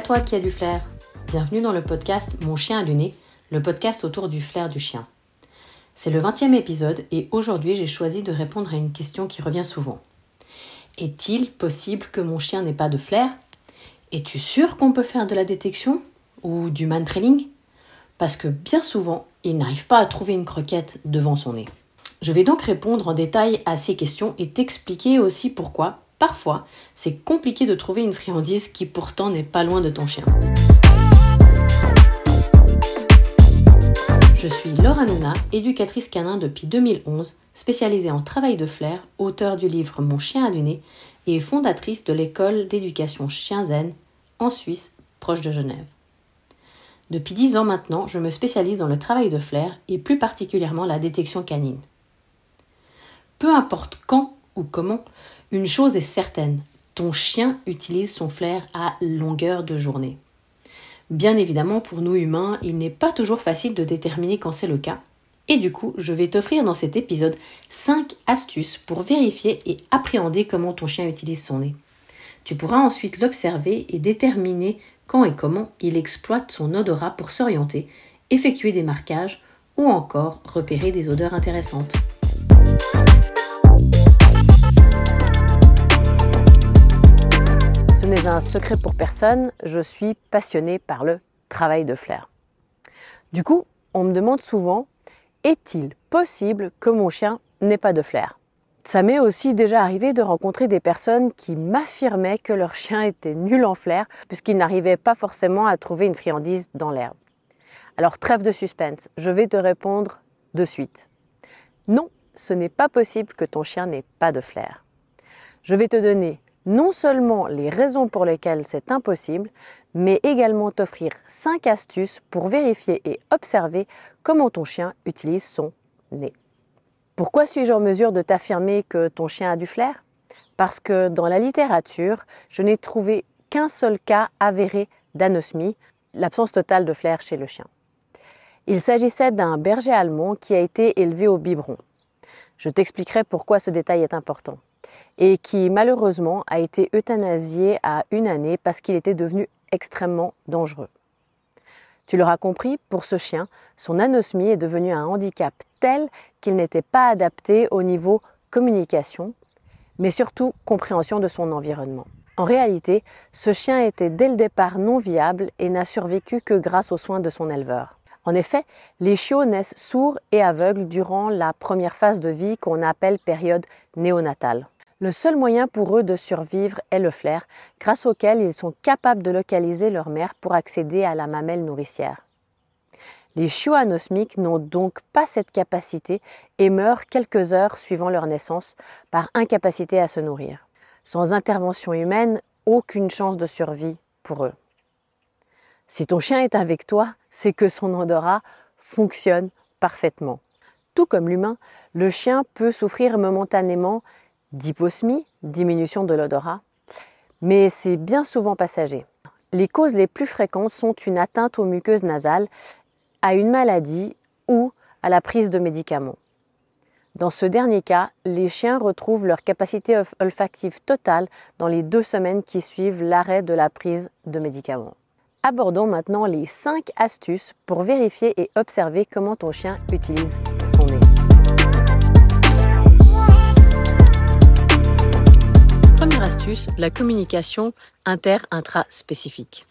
toi qui as du flair. Bienvenue dans le podcast Mon chien a du nez, le podcast autour du flair du chien. C'est le 20e épisode et aujourd'hui j'ai choisi de répondre à une question qui revient souvent. Est-il possible que mon chien n'ait pas de flair? Es-tu sûr qu'on peut faire de la détection ou du man trailing Parce que bien souvent, il n'arrive pas à trouver une croquette devant son nez. Je vais donc répondre en détail à ces questions et t'expliquer aussi pourquoi, parfois, c'est compliqué de trouver une friandise qui pourtant n'est pas loin de ton chien. Je suis Laura Nouna, éducatrice canin depuis 2011, spécialisée en travail de flair, auteur du livre Mon chien à du nez et fondatrice de l'école d'éducation Chien Zen en Suisse, proche de Genève. Depuis dix ans maintenant, je me spécialise dans le travail de flair et plus particulièrement la détection canine. Peu importe quand ou comment, une chose est certaine, ton chien utilise son flair à longueur de journée. Bien évidemment, pour nous humains, il n'est pas toujours facile de déterminer quand c'est le cas. Et du coup, je vais t'offrir dans cet épisode 5 astuces pour vérifier et appréhender comment ton chien utilise son nez. Tu pourras ensuite l'observer et déterminer quand et comment il exploite son odorat pour s'orienter, effectuer des marquages ou encore repérer des odeurs intéressantes. Un secret pour personne, je suis passionnée par le travail de flair. Du coup, on me demande souvent, est-il possible que mon chien n'ait pas de flair? Ça m'est aussi déjà arrivé de rencontrer des personnes qui m'affirmaient que leur chien était nul en flair puisqu'ils n'arrivaient pas forcément à trouver une friandise dans l'herbe. Alors trêve de suspense, je vais te répondre de suite. Non, ce n'est pas possible que ton chien n'ait pas de flair. Je vais te donner non seulement les raisons pour lesquelles c'est impossible, mais également t'offrir 5 astuces pour vérifier et observer comment ton chien utilise son nez. Pourquoi suis-je en mesure de t'affirmer que ton chien a du flair? Parce que dans la littérature, je n'ai trouvé qu'un seul cas avéré d'anosmie, l'absence totale de flair chez le chien. Il s'agissait d'un berger allemand qui a été élevé au biberon. Je t'expliquerai pourquoi ce détail est important. Et qui malheureusement a été euthanasié à une année parce qu'il était devenu extrêmement dangereux. Tu l'auras compris, pour ce chien, son anosmie est devenue un handicap tel qu'il n'était pas adapté au niveau communication, mais surtout compréhension de son environnement. En réalité, ce chien était dès le départ non viable et n'a survécu que grâce aux soins de son éleveur. En effet, les chiots naissent sourds et aveugles durant la première phase de vie qu'on appelle période néonatale. Le seul moyen pour eux de survivre est le flair, grâce auquel ils sont capables de localiser leur mère pour accéder à la mamelle nourricière. Les chiots anosmiques n'ont donc pas cette capacité et meurent quelques heures suivant leur naissance par incapacité à se nourrir. Sans intervention humaine, aucune chance de survie pour eux. Si ton chien est avec toi, c'est que son odorat fonctionne parfaitement. Tout comme l'humain, le chien peut souffrir momentanément d'hyposmie, diminution de l'odorat, mais c'est bien souvent passager. Les causes les plus fréquentes sont une atteinte aux muqueuses nasales, à une maladie ou à la prise de médicaments. Dans ce dernier cas, les chiens retrouvent leur capacité olfactive totale dans les deux semaines qui suivent l'arrêt de la prise de médicaments. Abordons maintenant les 5 astuces pour vérifier et observer comment ton chien utilise son nez. Astuce, la communication inter-intra-spécifique.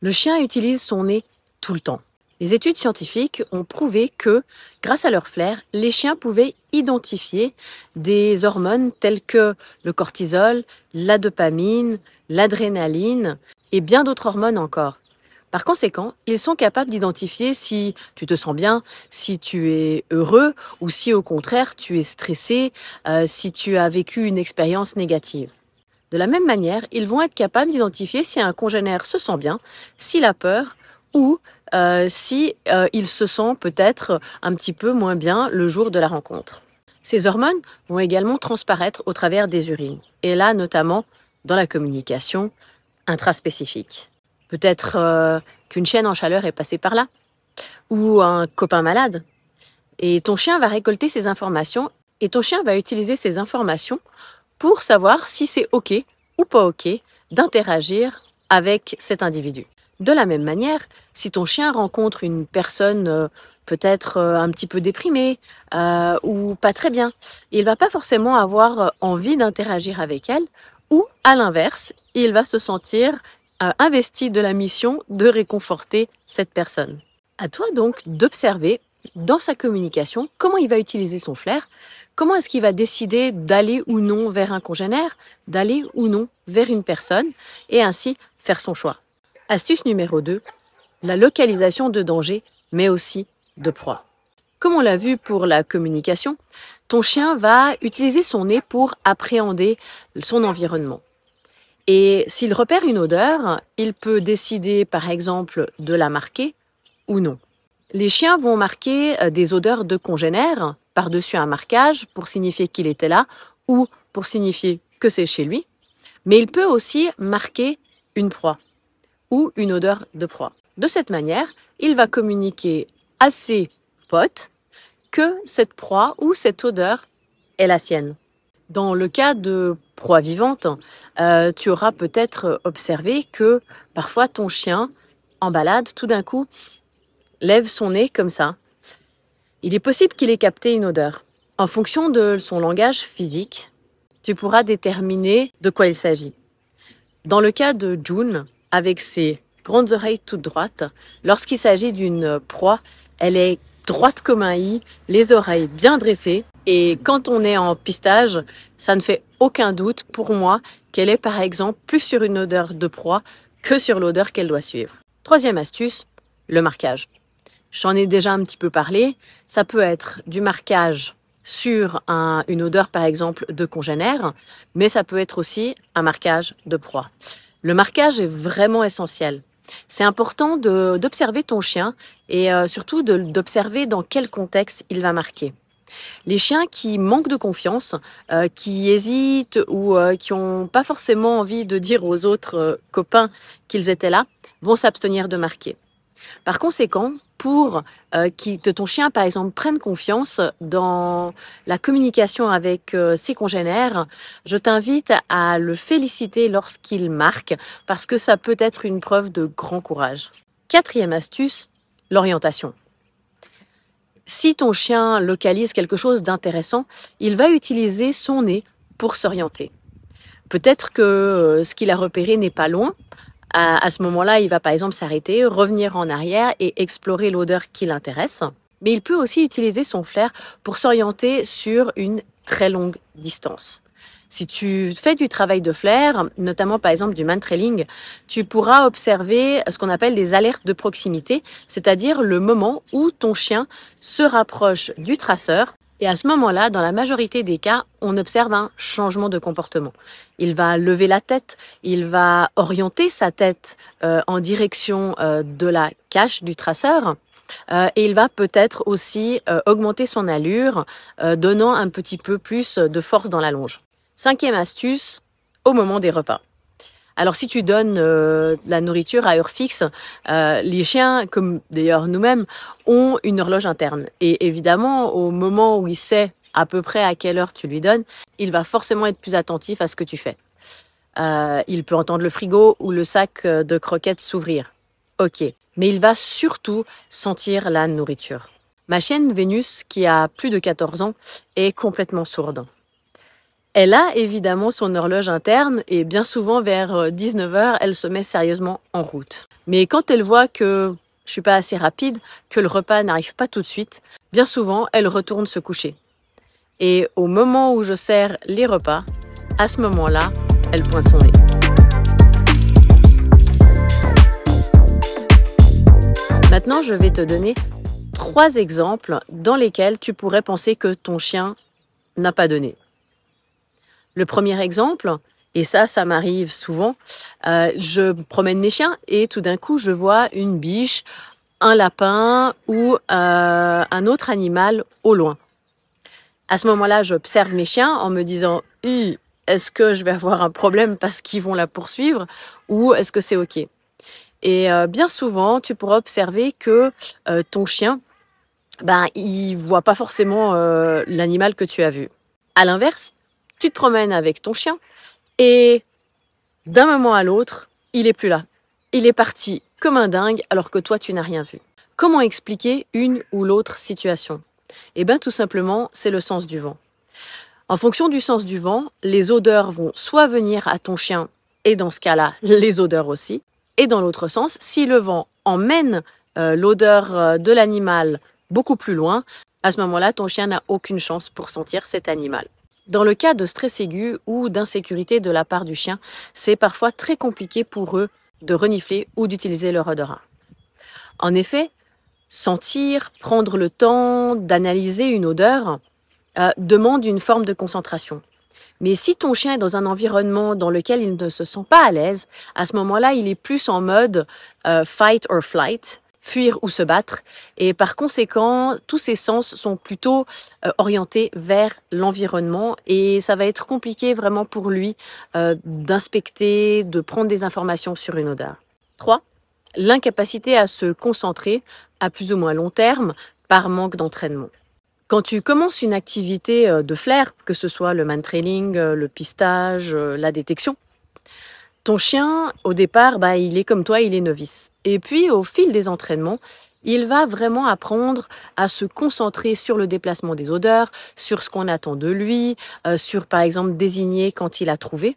Le chien utilise son nez tout le temps. Les études scientifiques ont prouvé que, grâce à leur flair, les chiens pouvaient identifier des hormones telles que le cortisol, la dopamine, l'adrénaline et bien d'autres hormones encore. Par conséquent, ils sont capables d'identifier si tu te sens bien, si tu es heureux ou si au contraire tu es stressé, euh, si tu as vécu une expérience négative. De la même manière, ils vont être capables d'identifier si un congénère se sent bien, s'il a peur ou euh, si euh, se sent peut-être un petit peu moins bien le jour de la rencontre. Ces hormones vont également transparaître au travers des urines, et là notamment dans la communication intraspécifique. Peut-être euh, qu'une chienne en chaleur est passée par là, ou un copain malade. Et ton chien va récolter ces informations, et ton chien va utiliser ces informations pour savoir si c'est OK ou pas OK d'interagir avec cet individu. De la même manière, si ton chien rencontre une personne euh, peut-être euh, un petit peu déprimée ou pas très bien, il va pas forcément avoir envie d'interagir avec elle ou à l'inverse, il va se sentir investi de la mission de réconforter cette personne. À toi donc d'observer dans sa communication comment il va utiliser son flair, comment est-ce qu'il va décider d'aller ou non vers un congénère, d'aller ou non vers une personne et ainsi faire son choix. Astuce numéro 2, la localisation de danger, mais aussi de proie. Comme on l'a vu pour la communication, ton chien va utiliser son nez pour appréhender son environnement. Et s'il repère une odeur, il peut décider par exemple de la marquer ou non. Les chiens vont marquer euh, des odeurs de congénères par-dessus un marquage pour signifier qu'il était là ou pour signifier que c'est chez lui. Mais il peut aussi marquer une proie ou une odeur de proie. De cette manière, il va communiquer à ses potes que cette proie ou cette odeur est la sienne. Dans le cas de proie vivante, euh, tu auras peut-être observé que parfois ton chien, en balade, tout d'un coup, lève son nez comme ça. Il est possible qu'il ait capté une odeur. En fonction de son langage physique, tu pourras déterminer de quoi il s'agit. Dans le cas de June, avec ses grandes oreilles toutes droites. Lorsqu'il s'agit d'une proie, elle est droite comme un i, les oreilles bien dressées. Et quand on est en pistage, ça ne fait aucun doute pour moi qu'elle est par exemple plus sur une odeur de proie que sur l'odeur qu'elle doit suivre. Troisième astuce, le marquage. J'en ai déjà un petit peu parlé. Ça peut être du marquage sur une odeur par exemple de congénère, mais ça peut être aussi un marquage de proie. Le marquage est vraiment essentiel. C'est important d'observer ton chien et euh, surtout d'observer dans quel contexte il va marquer. Les chiens qui manquent de confiance, euh, qui hésitent ou euh, qui n'ont pas forcément envie de dire aux autres copains qu'ils étaient là, vont s'abstenir de marquer. Par conséquent, pour euh, que ton chien, par exemple, prenne confiance dans la communication avec euh, ses congénères, je t'invite à le féliciter lorsqu'il marque, parce que ça peut être une preuve de grand courage. Quatrième astuce, l'orientation. Si ton chien localise quelque chose d'intéressant, il va utiliser son nez pour s'orienter. Peut-être que euh, ce qu'il a repéré n'est pas loin, à, ce moment-là, il va par exemple s'arrêter, revenir en arrière et explorer l'odeur qui l'intéresse. Mais il peut aussi utiliser son flair pour s'orienter sur une très longue distance. Si tu fais du travail de flair, notamment par exemple du man-trailing, tu pourras observer ce qu'on appelle des alertes de proximité, c'est-à-dire le moment où ton chien se rapproche du traceur et à ce moment-là, dans la majorité des cas, on observe un changement de comportement. Il va lever la tête, il va orienter sa tête euh, en direction euh, de la cache du traceur. Euh, et il va peut-être aussi augmenter son allure, donnant un petit peu plus de force dans la longe. Cinquième astuce, au moment des repas. Alors si tu donnes euh, la nourriture à heure fixe, euh, les chiens, comme d'ailleurs nous-mêmes, ont une horloge interne. Et évidemment, au moment où il sait à peu près à quelle heure tu lui donnes, il va forcément être plus attentif à ce que tu fais. Euh, il peut entendre le frigo ou le sac de croquettes s'ouvrir. Ok, mais il va surtout sentir la nourriture. Ma chienne Vénus, qui a plus de 14 ans, est complètement sourde. Elle a évidemment son horloge interne et bien souvent vers 19h, euh, elle se met sérieusement en route. Mais quand elle voit que je suis pas assez rapide, que le repas n'arrive pas tout de suite, bien souvent, elle retourne se coucher. Et au moment où je sers les repas, à ce moment-là, elle pointe son nez. Maintenant, je vais te donner trois exemples dans lesquels tu pourrais penser que ton chien n'a pas donné. Le premier exemple, et ça, ça m'arrive souvent, euh, je promène mes chiens et tout d'un coup, je vois une biche, un lapin ou euh, un autre animal au loin. À ce moment-là, j'observe mes chiens en me disant est-ce que je vais avoir un problème parce qu'ils vont la poursuivre ou est-ce que c'est OK? Et euh, bien souvent, tu pourras observer que ton chien, ben, il voit pas forcément l'animal que tu as vu. À l'inverse, tu te promènes avec ton chien et d'un moment à l'autre, il est plus là. Il est parti comme un dingue alors que toi tu n'as rien vu. Comment expliquer une ou l'autre situation? Eh bien tout simplement, c'est le sens du vent. En fonction du sens du vent, les odeurs vont soit venir à ton chien, et dans ce cas-là, les odeurs aussi, et dans l'autre sens, si le vent emmène euh, l'odeur euh, de l'animal beaucoup plus loin, à ce moment-là, ton chien n'a aucune chance pour sentir cet animal. Dans le cas de stress aigu ou d'insécurité de la part du chien, c'est parfois très compliqué pour eux de renifler ou d'utiliser leur odorat. En effet, sentir, prendre le temps d'analyser une odeur euh, demande une forme de concentration. Mais si ton chien est dans un environnement dans lequel il ne se sent pas à l'aise, à ce moment-là, il est plus en mode euh, fight or flight, fuir ou se battre. Et par conséquent, tous ses sens sont plutôt euh, orientés vers l'environnement et ça va être compliqué vraiment pour lui euh, d'inspecter, de prendre des informations sur une odeur. 3. L'incapacité à se concentrer à plus ou moins long terme par manque d'entraînement. Quand tu commences une activité euh, de flair, que ce soit le man trailing, le pistage, la détection, ton chien, au départ, bah, il est comme toi, il est novice. Et puis, au fil des entraînements, il va vraiment apprendre à se concentrer sur le déplacement des odeurs, sur ce qu'on attend de lui, euh, sur par exemple désigner quand il a trouvé.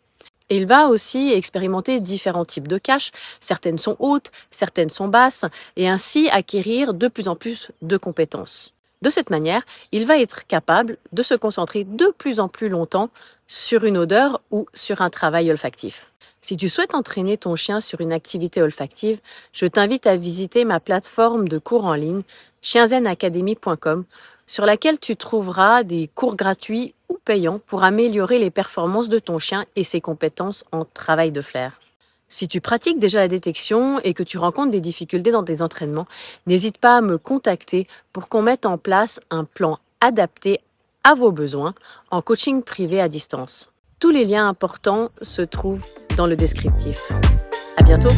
Et il va aussi expérimenter différents types de caches. Certaines sont hautes, certaines sont basses, et ainsi acquérir de plus en plus de compétences. De cette manière, il va être capable de se concentrer de plus en plus longtemps sur une odeur ou sur un travail olfactif. Si tu souhaites entraîner ton chien sur une activité olfactive, je t'invite à visiter ma plateforme de cours en ligne chienzenacademy.com sur laquelle tu trouveras des cours gratuits ou payants pour améliorer les performances de ton chien et ses compétences en travail de flair. Si tu pratiques déjà la détection et que tu rencontres des difficultés dans tes entraînements, n'hésite pas à me contacter pour qu'on mette en place un plan adapté à vos besoins en coaching privé à distance. Tous les liens importants se trouvent dans le descriptif. À bientôt!